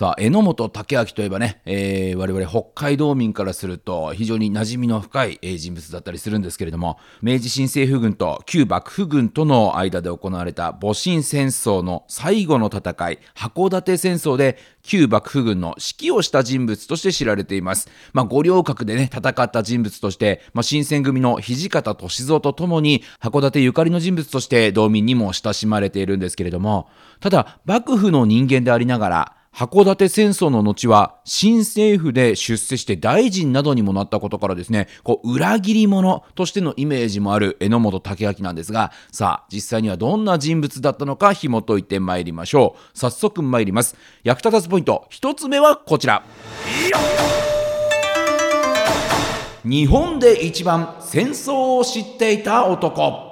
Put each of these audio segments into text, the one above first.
さあ、榎本武明といえばね、えー、我々北海道民からすると非常に馴染みの深い、えー、人物だったりするんですけれども、明治新政府軍と旧幕府軍との間で行われた戊辰戦争の最後の戦い、函館戦争で旧幕府軍の指揮をした人物として知られています。まあ、五稜郭でね、戦った人物として、まあ、新選組の土方歳三とともに、函館ゆかりの人物として道民にも親しまれているんですけれども、ただ、幕府の人間でありながら、函館戦争の後は新政府で出世して大臣などにもなったことからですね、こう裏切り者としてのイメージもある榎本武明なんですが、さあ実際にはどんな人物だったのか紐解いてまいりましょう。早速参ります。役立たずポイント、一つ目はこちら。日本で一番戦争を知っていた男。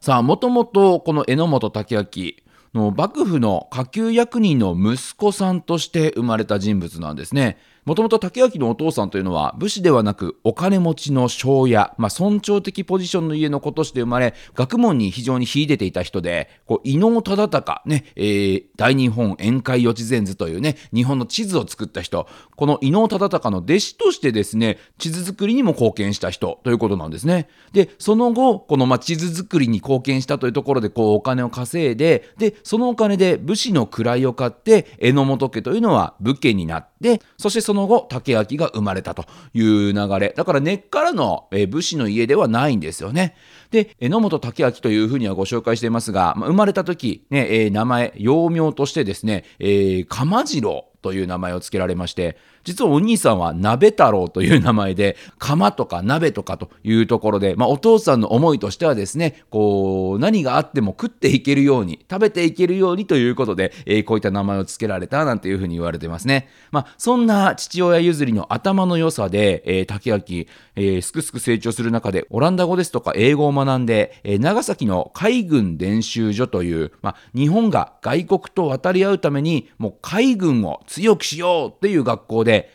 さあ、もともとこの榎本武明、の幕府の下級役人の息子さんとして生まれた人物なんですね。もともと竹明のお父さんというのは武士ではなくお金持ちの庄屋、まあ、尊重的ポジションの家の子として生まれ、学問に非常に秀でていた人で、こう伊能忠敬、ね、えー、大日本宴会予知禅図というね、日本の地図を作った人、この伊能忠敬の弟子としてですね、地図作りにも貢献した人ということなんですね。で、その後、このま地図作りに貢献したというところで、こうお金を稼いで、で、そのお金で武士の位を買って、榎本家というのは武家になって、そしてそその後、竹明が生まれたという流れ。だから根っからの、え武士の家ではないんですよね。で、榎本武明というふうにはご紹介していますが、ま、生まれた時、ね、え、名前、幼名としてですね、えー、釜次郎という名前を付けられまして、実はお兄さんは鍋太郎という名前で、釜とか鍋とかというところで、まあ、お父さんの思いとしてはですね、こう、何があっても食っていけるように、食べていけるようにということで、えー、こういった名前を付けられたなんていうふうに言われてますね。まあ、そんな父親譲りの頭の良さで、えー、竹明、えー、すくすく成長する中で、オランダ語ですとか英語を学んで、えー、長崎の海軍練習所という、まあ、日本が外国と渡り合うために、もう海軍を強くしようっていう学校で、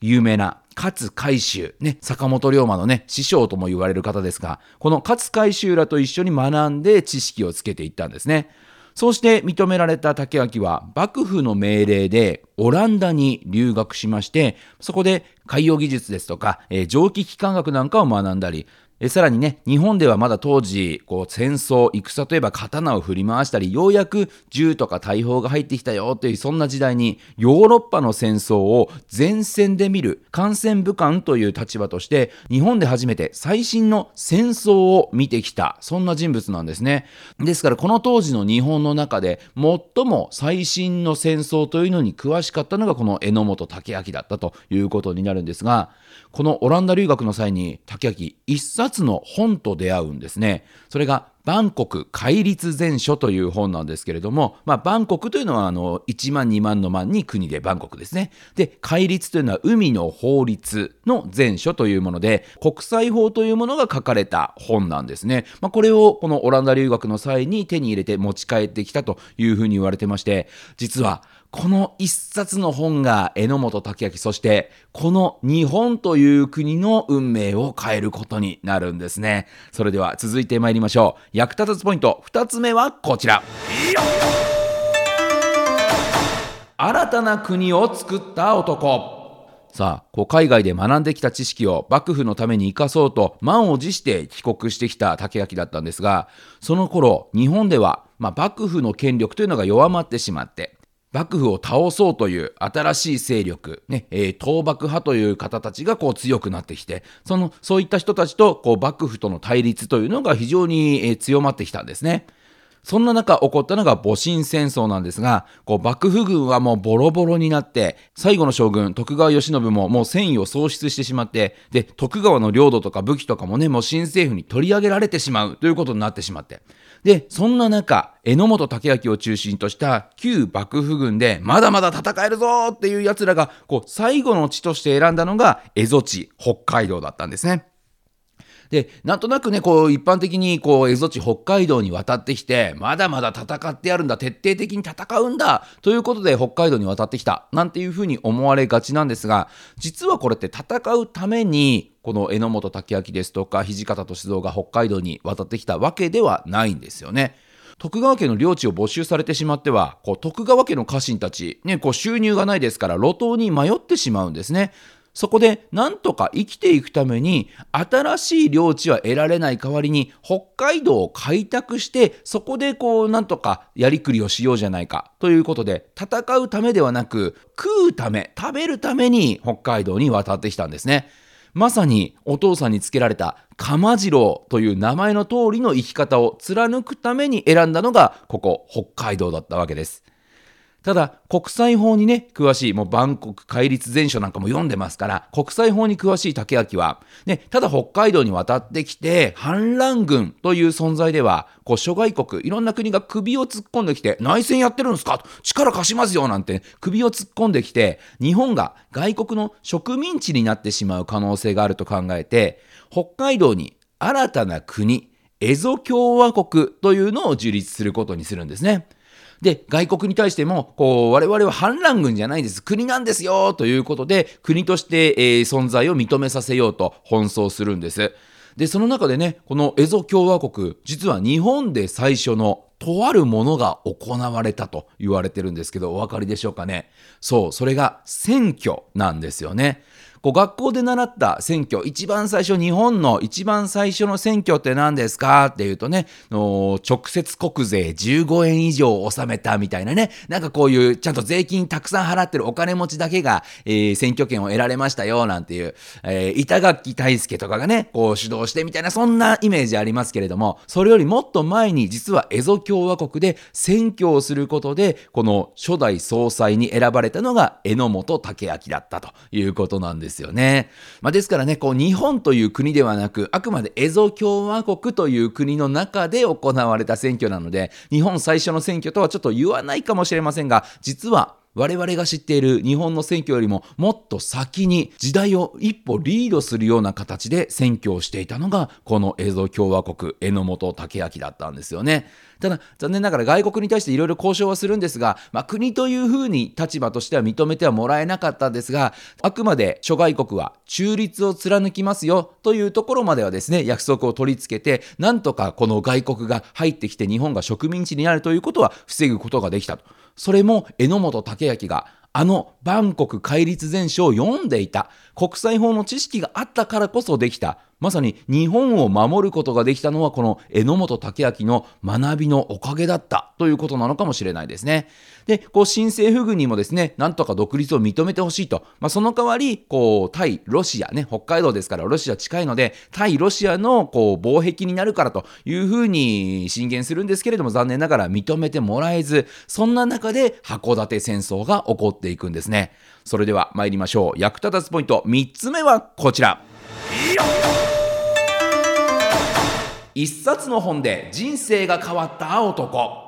有名な勝海舟、ね、坂本龍馬のね、師匠とも言われる方ですが、この勝海舟らと一緒に学んで知識をつけていったんですね。そうして認められた竹脇は幕府の命令でオランダに留学しまして、そこで海洋技術ですとか、えー、蒸気機関学なんかを学んだり、えさらにね、日本ではまだ当時、こう戦争、戦といえば刀を振り回したり、ようやく銃とか大砲が入ってきたよというそんな時代に、ヨーロッパの戦争を前線で見る感染武官という立場として、日本で初めて最新の戦争を見てきた、そんな人物なんですね。ですからこの当時の日本の中で最も最新の戦争というのに詳しかったのがこの榎本武明だったということになるんですが、このオランダ留学の際に竹明一冊の本と出会うんですね。それがバンコク戒律全書という本なんですけれども、まあ、バンコクというのはあの1万2万の万に国でバンコクですね。で、戒律というのは海の法律の全書というもので、国際法というものが書かれた本なんですね。まあ、これをこのオランダ留学の際に手に入れて持ち帰ってきたというふうに言われてまして、実はこの一冊の本が榎本武明、そしてこの日本という国の運命を変えることになるんですね。それでは続いて参りましょう。役立たずポイント2つ目はこちら。新たな国を作った男。さあ、こう海外で学んできた知識を幕府のために生かそうと満を持して帰国してきた竹垣だったんですが、その頃、日本では、まあ、幕府の権力というのが弱まってしまって、幕府を倒そうという新しい勢力、ね、えー、倒幕派という方たちがこう強くなってきて、その、そういった人たちとこう幕府との対立というのが非常に、えー、強まってきたんですね。そんな中起こったのが戊辰戦争なんですが、こう幕府軍はもうボロボロになって、最後の将軍、徳川慶喜ももう戦意を喪失してしまって、で、徳川の領土とか武器とかもね、もう新政府に取り上げられてしまうということになってしまって。で、そんな中、榎本武明を中心とした旧幕府軍で、まだまだ戦えるぞっていう奴らが、こう、最後の地として選んだのが、蝦夷地、北海道だったんですね。で、なんとなくね、こう、一般的に、こう、蝦夷地北海道に渡ってきて、まだまだ戦ってやるんだ、徹底的に戦うんだ、ということで北海道に渡ってきた、なんていうふうに思われがちなんですが、実はこれって戦うために、この榎本武明ですとか、土方歳三が北海道に渡ってきたわけではないんですよね。徳川家の領地を没収されてしまっては、こう徳川家の家臣たち、ね、こう収入がないですから路頭に迷ってしまうんですね。そこでなんとか生きていくために新しい領地は得られない代わりに北海道を開拓してそこでこうなんとかやりくりをしようじゃないかということで戦うためではなく食うため食べるために北海道に渡ってきたんですね。まさにお父さんにつけられた鎌次郎という名前の通りの生き方を貫くために選んだのがここ北海道だったわけです。ただ、国際法にね、詳しい、もう万国戒律全書なんかも読んでますから、国際法に詳しい竹明は、ね、ただ北海道に渡ってきて、反乱軍という存在では、こう諸外国、いろんな国が首を突っ込んできて、内戦やってるんですか？力貸しますよなんて首を突っ込んできて、日本が外国の植民地になってしまう可能性があると考えて、北海道に新たな国、エゾ共和国というのを樹立することにするんですね。で、外国に対しても、こう、我々は反乱軍じゃないです。国なんですよということで、国として、えー、存在を認めさせようと奔走するんです。で、その中でね、このエゾ共和国、実は日本で最初のとあるものが行われたと言われてるんですけど、お分かりでしょうかね？そう、それが選挙なんですよね。こう学校で習った選挙、一番最初、日本の一番最初の選挙って何ですか？っていうとね、直接国税15円以上納めたみたいなね、なんかこういうちゃんと税金たくさん払ってるお金持ちだけが、えー、選挙権を得られましたよ、なんていう、えー、板垣大輔とかがね、こう主導してみたいな、そんなイメージありますけれども、それよりもっと前に実はエゾ共和国で選挙をすることで、この初代総裁に選ばれたのが榎本武明だったということなんですですよね。まあ、ですからね、こう日本という国ではなく、あくまでエゾ共和国という国の中で行われた選挙なので、日本最初の選挙とはちょっと言わないかもしれませんが、実は我々が知っている日本の選挙よりももっと先に時代を一歩リードするような形で選挙をしていたのがこの映像共和国榎本武明だったんですよね。ただ残念ながら外国に対していろいろ交渉はするんですが、まあ、国というふうに立場としては認めてはもらえなかったんですがあくまで諸外国は中立を貫きますよというところまではですね約束を取り付けてなんとかこの外国が入ってきて日本が植民地になるということは防ぐことができたと。それも榎本武明があのバンコク戒律全書を読んでいた国際法の知識があったからこそできたまさに日本を守ることができたのはこの榎本武明の学びのおかげだったということなのかもしれないですね。で、こう新政府軍にもですね、なんとか独立を認めてほしいと。まあ、その代わり、こう、対ロシアね、北海道ですからロシア近いので、対ロシアのこう防壁になるからというふうに進言するんですけれども、残念ながら認めてもらえず、そんな中で函館戦争が起こっていくんですね。それでは参りましょう。役立たずポイント3つ目はこちら。一冊の本で人生が変わった男。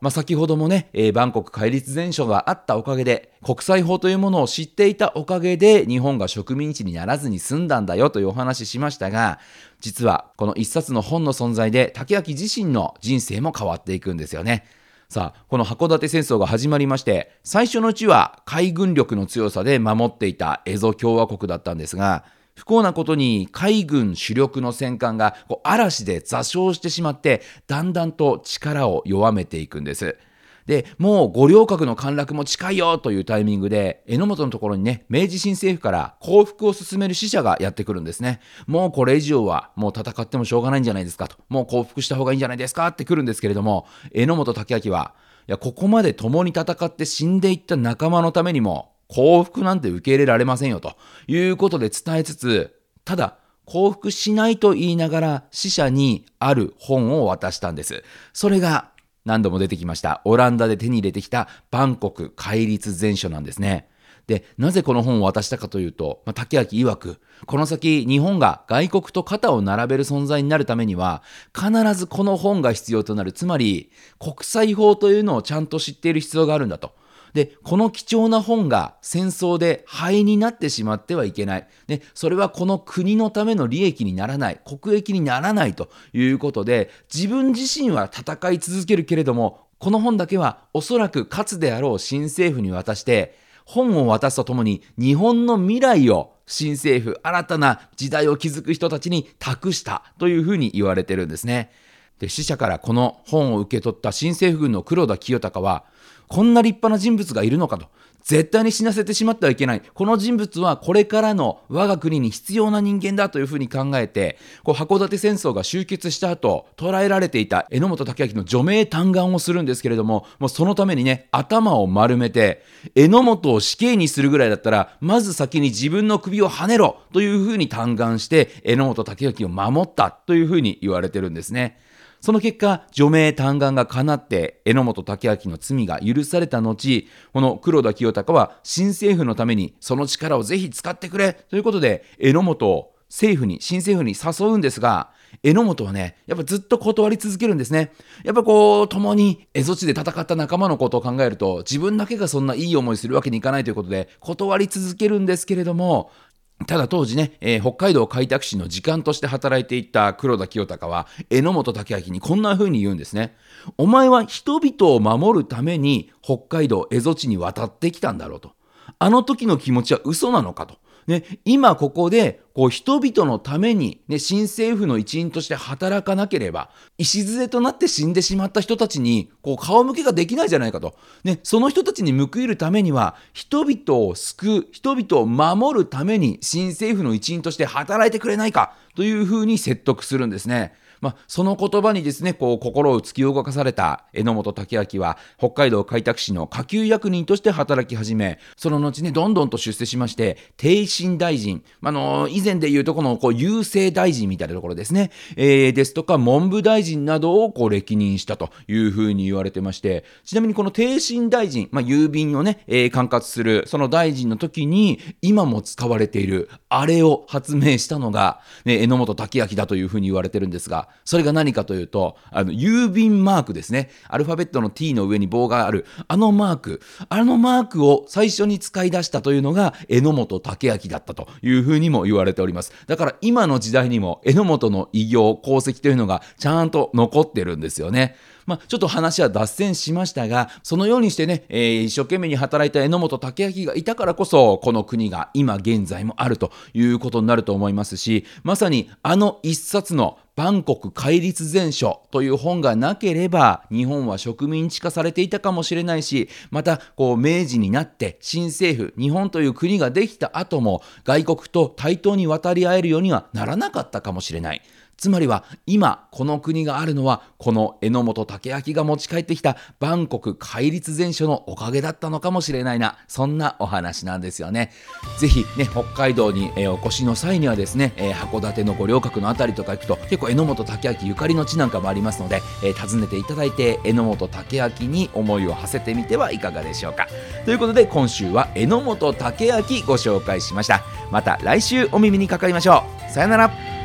まあ、先ほどもね、えー、バンコク戒律全書があったおかげで、国際法というものを知っていたおかげで、日本が植民地にならずに済んだんだよというお話しましたが、実はこの一冊の本の存在で、竹脇自身の人生も変わっていくんですよね。さあ、この函館戦争が始まりまして、最初のうちは海軍力の強さで守っていた蝦夷共和国だったんですが、不幸なことに海軍主力の戦艦がこう嵐で座礁してしまってだんだんと力を弱めていくんです。で、もう五稜郭の陥落も近いよというタイミングで、榎本のところにね、明治新政府から降伏を進める使者がやってくるんですね。もうこれ以上はもう戦ってもしょうがないんじゃないですかと。もう降伏した方がいいんじゃないですかって来るんですけれども、榎本武明は、いや、ここまで共に戦って死んでいった仲間のためにも、幸福なんて受け入れられませんよということで伝えつつ、ただ、幸福しないと言いながら死者にある本を渡したんです。それが何度も出てきましたオランダで手に入れてきたバンコク戒律全書なんですね。で、なぜこの本を渡したかというと、まあ、竹明曰く、この先日本が外国と肩を並べる存在になるためには、必ずこの本が必要となる。つまり、国際法というのをちゃんと知っている必要があるんだと。で、この貴重な本が戦争で灰になってしまってはいけない。で、それはこの国のための利益にならない、国益にならないということで、自分自身は戦い続けるけれども、この本だけはおそらく勝つであろう新政府に渡して、本を渡すとともに日本の未来を新政府、新たな時代を築く人たちに託したというふうに言われてるんですね。で、死者からこの本を受け取った新政府軍の黒田清隆は、こんな立派な人物がいるのかと。絶対に死なせてしまってはいけない。この人物はこれからの我が国に必要な人間だというふうに考えて、こう函館戦争が終結した後、捕らえられていた榎本武明の除名嘆願をするんですけれども、もうそのためにね、頭を丸めて、榎本を死刑にするぐらいだったら、まず先に自分の首をはねろというふうに嘆願して、榎本武明を守ったというふうに言われてるんですね。その結果、除名嘆願が叶って、榎本武明の罪が許された後、この黒田清隆は新政府のためにその力をぜひ使ってくれということで、榎本を政府に、新政府に誘うんですが、榎本はね、やっぱずっと断り続けるんですね。やっぱこう、共に蝦夷地で戦った仲間のことを考えると、自分だけがそんないい思いするわけにいかないということで、断り続けるんですけれども、ただ当時ね、えー、北海道開拓使の時間として働いていた黒田清隆は、榎本武明にこんな風に言うんですね。お前は人々を守るために北海道蝦夷地に渡ってきたんだろうと。あの時の気持ちは嘘なのかと。ね、今ここでこう人々のために、ね、新政府の一員として働かなければ礎となって死んでしまった人たちにこう顔向けができないじゃないかと、ね、その人たちに報いるためには人々を救う人々を守るために新政府の一員として働いてくれないかというふうに説得するんですね。まあ、その言葉にですね、こう、心を突き動かされた榎本武明は、北海道開拓市の下級役人として働き始め、その後ね、どんどんと出世しまして、帝臣大臣、あの以前で言うとこの、こう、郵政大臣みたいなところですね、えー、ですとか、文部大臣などを、こう、歴任したというふうに言われてまして、ちなみにこの帝臣大臣、まあ、郵便をね、えー、管轄する、その大臣の時に、今も使われている、あれを発明したのが、ね、榎本武明だというふうに言われてるんですが、それが何かというと、あの、郵便マークですね。アルファベットの T の上に棒がある、あのマーク、あのマークを最初に使い出したというのが、榎本武明だったというふうにも言われております。だから今の時代にも、榎本の偉業、功績というのがちゃんと残ってるんですよね。まあ、ちょっと話は脱線しましたが、そのようにしてね、えー、一生懸命に働いた榎本武明がいたからこそ、この国が今現在もあるということになると思いますし、まさにあの一冊のバンコク戒律全書という本がなければ日本は植民地化されていたかもしれないしまたこう明治になって新政府日本という国ができた後も外国と対等に渡り合えるようにはならなかったかもしれない。つまりは今この国があるのはこの榎本武明が持ち帰ってきたバンコク戒律全書のおかげだったのかもしれないなそんなお話なんですよね。ぜひね北海道に、お越しの際にはですね、函館の五稜郭の辺りとか行くと結構榎本武明ゆかりの地なんかもありますので、訪ねていただいて榎本武明に思いを馳せてみてはいかがでしょうか。ということで今週は榎本武明ご紹介しました。また来週お耳にかかりましょう。さよなら。